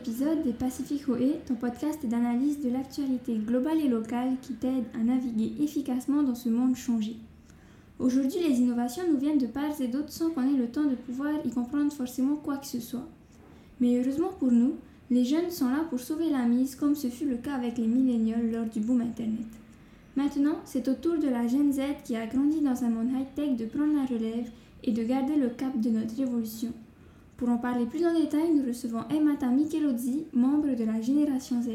épisode des Pacific OE, ton podcast d'analyse de l'actualité globale et locale qui t'aide à naviguer efficacement dans ce monde changé. Aujourd'hui, les innovations nous viennent de part et d'autres sans qu'on ait le temps de pouvoir y comprendre forcément quoi que ce soit. Mais heureusement pour nous, les jeunes sont là pour sauver la mise comme ce fut le cas avec les millénials lors du boom Internet. Maintenant, c'est au tour de la Gen Z qui a grandi dans un monde high-tech de prendre la relève et de garder le cap de notre révolution. Pour en parler plus en détail, nous recevons Emata Michelozzi, membre de la génération Z.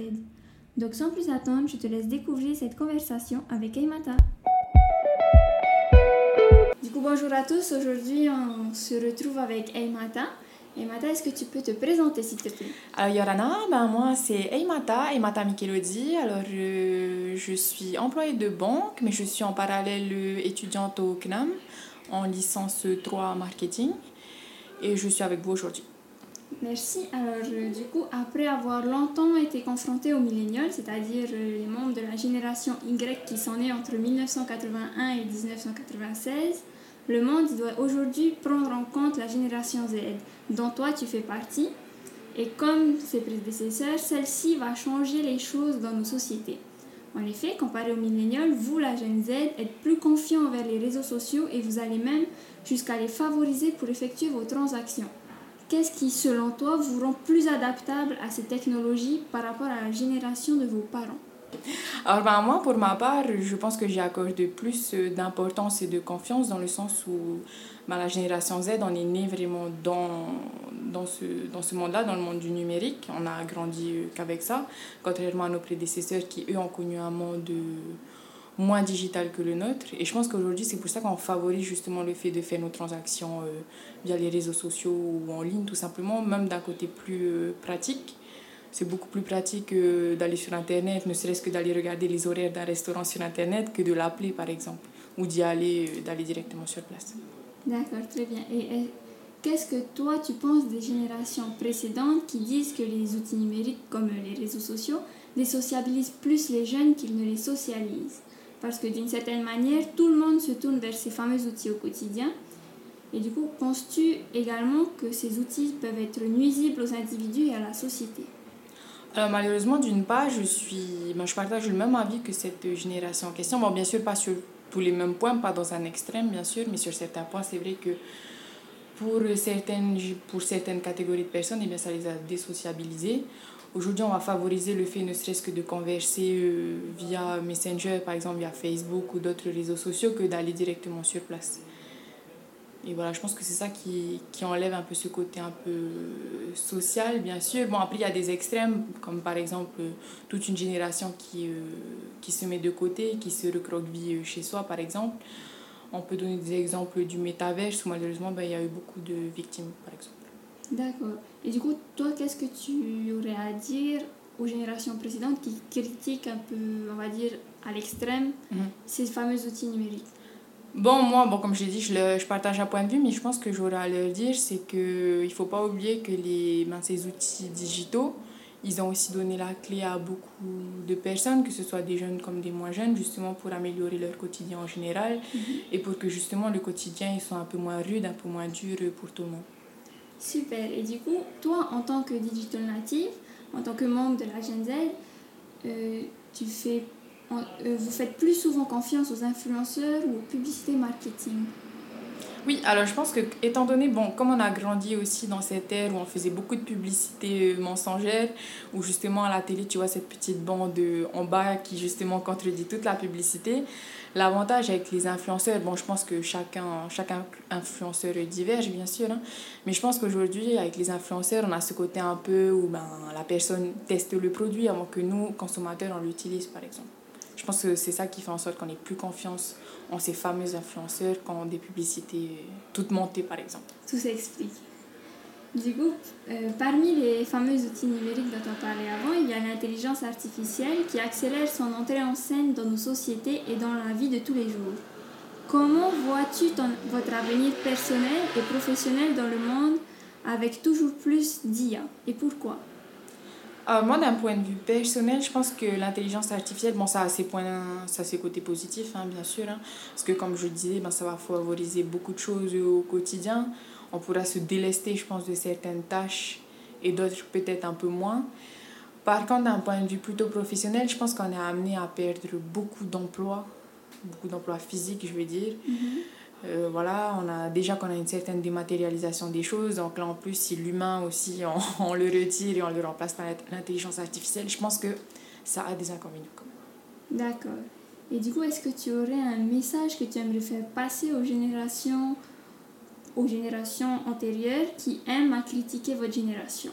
Donc sans plus attendre, je te laisse découvrir cette conversation avec Emata. Du coup, bonjour à tous. Aujourd'hui, on se retrouve avec Emata. Emata, est-ce que tu peux te présenter s'il te plaît? Alors Yorana, ben moi c'est Eimata, Eimata Michelozzi. Alors je suis employée de banque, mais je suis en parallèle étudiante au CNAM en licence 3 marketing et je suis avec vous aujourd'hui. Merci. Alors, du coup, après avoir longtemps été confronté aux millénials, c'est-à-dire euh, les membres de la génération Y qui sont nés entre 1981 et 1996, le monde doit aujourd'hui prendre en compte la génération Z, dont toi tu fais partie. Et comme ses prédécesseurs, celle-ci va changer les choses dans nos sociétés. En effet, comparé aux millénials, vous, la Gen Z, êtes plus confiant envers les réseaux sociaux et vous allez même jusqu'à les favoriser pour effectuer vos transactions. Qu'est-ce qui, selon toi, vous rend plus adaptable à ces technologies par rapport à la génération de vos parents? Alors ben, moi, pour ma part, je pense que j'y accorde plus d'importance et de confiance dans le sens où ben, la génération Z, on est né vraiment dans, dans ce, dans ce monde-là, dans le monde du numérique. On a grandi euh, qu'avec ça, contrairement à nos prédécesseurs qui, eux, ont connu un monde... De, moins digital que le nôtre. Et je pense qu'aujourd'hui, c'est pour ça qu'on favorise justement le fait de faire nos transactions euh, via les réseaux sociaux ou en ligne, tout simplement, même d'un côté plus euh, pratique. C'est beaucoup plus pratique d'aller sur Internet, ne serait-ce que d'aller regarder les horaires d'un restaurant sur Internet que de l'appeler, par exemple, ou d'y aller, euh, d'aller directement sur place. D'accord, très bien. Et, qu'est-ce que toi, tu penses des générations précédentes qui disent que les outils numériques, comme les réseaux sociaux, désociabilisent plus les jeunes qu'ils ne les socialisent? Parce que d'une certaine manière, tout le monde se tourne vers ces fameux outils au quotidien. Et du coup, penses-tu également que ces outils peuvent être nuisibles aux individus et à la société? Alors malheureusement, d'une part, je, suis, ben, je partage le même avis que cette génération en question. Bon, bien sûr, pas sur tous les mêmes points, pas dans un extrême, bien sûr, mais sur certains points, c'est vrai que pour certaines, pour certaines catégories de personnes, eh bien, ça les a désociabilisés. Aujourd'hui, on va favoriser le fait ne serait-ce que de converser euh, via Messenger, par exemple via Facebook ou d'autres réseaux sociaux, que d'aller directement sur place. Et voilà, je pense que c'est ça qui, qui, enlève un peu ce côté un peu social, bien sûr. Bon, après, il y a des extrêmes, comme par exemple toute une génération qui, euh, qui se met de côté, qui se recroqueville chez soi, par exemple. On peut donner des exemples du métaverse où malheureusement, ben, il y a eu beaucoup de victimes, par exemple. D'accord. Et du coup, toi, qu'est-ce que tu aurais à dire aux générations précédentes qui critiquent un peu, on va dire, à l'extrême, mhm. ces fameux outils numériques? Bon, moi, bon, comme je l'ai dit, je, le, je partage un point de vue, mais je pense que j'aurais à leur dire, c'est qu'il ne faut pas oublier que les, ben, ces outils digitaux, ils ont aussi donné la clé à beaucoup de personnes, que ce soit des jeunes comme des moins jeunes, justement pour améliorer leur quotidien en général mhm. et pour que justement le quotidien il soit un peu moins rude, un peu moins dur pour tout le monde. Super. Et du coup, toi, en tant que digital native, en tant que membre de la Gen Z, euh, tu fais, euh, vous faites plus souvent confiance aux influenceurs ou aux publicités marketing? Oui, alors je pense que, étant donné, bon, comme on a grandi aussi dans cette ère où on faisait beaucoup de publicités euh, mensongères, où justement à la télé, tu vois cette petite bande en bas qui justement contredit toute la publicité, L'avantage avec les influenceurs, bon, je pense que chacun, chacun influenceur diverge, bien sûr, hein, mais je pense qu'aujourd'hui, avec les influenceurs, on a ce côté un peu où ben, la personne teste le produit avant que nous, consommateurs, on l'utilise, par exemple. Je pense que c'est ça qui fait en sorte qu'on ait plus confiance en ces fameux influenceurs qu'en des publicités toutes montées, par exemple. Tout s'explique. Du coup, euh, parmi les fameux outils numériques dont on parlait avant, il y a l'intelligence artificielle qui accélère son entrée en scène dans nos sociétés et dans la vie de tous les jours. Comment vois-tu votre avenir personnel et professionnel dans le monde avec toujours plus d'IA et pourquoi? Euh, moi, d'un point de vue personnel, je pense que l'intelligence artificielle, bon, ça a ses points, ça a ses côtés positifs, hein, bien sûr. Hein, parce que, comme je disais, ben, ça va favoriser beaucoup de choses au quotidien on pourra se délester, je pense, de certaines tâches et d'autres peut-être un peu moins. Par contre, d'un point de vue plutôt professionnel, je pense qu'on est amené à perdre beaucoup d'emplois, beaucoup d'emplois physiques, je veux dire. Mhm. Euh, voilà, on a déjà qu'on a une certaine dématérialisation des choses, donc là en plus, si l'humain aussi, on, le retire et on le remplace par l'intelligence artificielle, je pense que ça a des inconvénients quand même. D'accord. Et du coup, est-ce que tu aurais un message que tu aimerais faire passer aux générations, aux générations antérieures qui aiment à critiquer votre génération?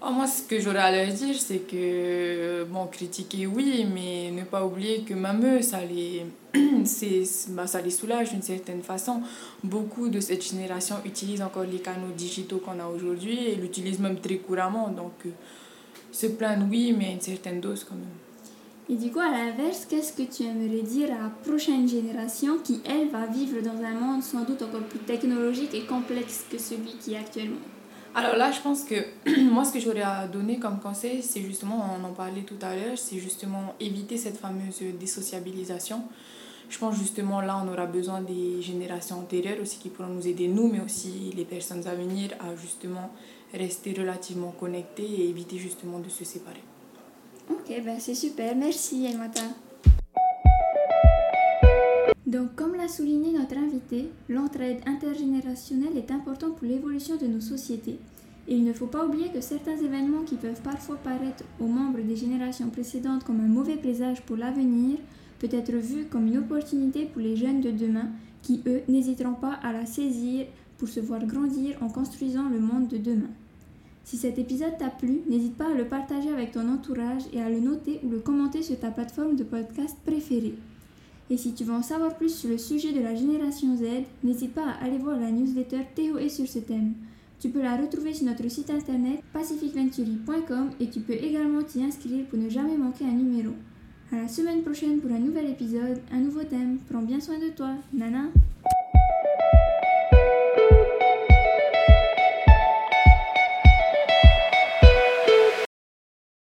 Oh, moi, ce que j'aurais à leur dire, c'est que, bon, critiquer, oui, mais ne pas oublier que même ça les, bah, ça les soulage d'une certaine façon. Beaucoup de cette génération utilisent encore les canaux digitaux qu'on a aujourd'hui et l'utilisent même très couramment. Donc, euh, se plaindre, oui, mais à une certaine dose quand même. Et du coup, à l'inverse, qu'est-ce que tu aimerais dire à la prochaine génération qui, elle, va vivre dans un monde sans doute encore plus technologique et complexe que celui qui est actuellement? Alors là, je pense que moi, ce que j'aurais à donner comme conseil, c'est justement, on en parlait tout à l'heure, c'est justement éviter cette fameuse désociabilisation. Je pense justement là, on aura besoin des générations antérieures aussi qui pourront nous aider, nous, mais aussi les personnes à venir, à justement rester relativement connectés et éviter justement de se séparer. Ok, ben c'est super. Merci, Elmata. Donc, comme l'a souligné notre invité, l'entraide intergénérationnelle est importante pour l'évolution de nos sociétés. Et il ne faut pas oublier que certains événements qui peuvent parfois paraître aux membres des générations précédentes comme un mauvais présage pour l'avenir peut être vu comme une opportunité pour les jeunes de demain qui, eux, n'hésiteront pas à la saisir pour se voir grandir en construisant le monde de demain. Si cet épisode t'a plu, n'hésite pas à le partager avec ton entourage et à le noter ou le commenter sur ta plateforme de podcast préférée. Et si tu veux en savoir plus sur le sujet de la génération Z, n'hésite pas à aller voir la newsletter TOE sur ce thème. Tu peux la retrouver sur notre site internet pacificventuri.com et tu peux également t'y inscrire pour ne jamais manquer un numéro. À la semaine prochaine pour un nouvel épisode, un nouveau thème. Prends bien soin de toi. Nana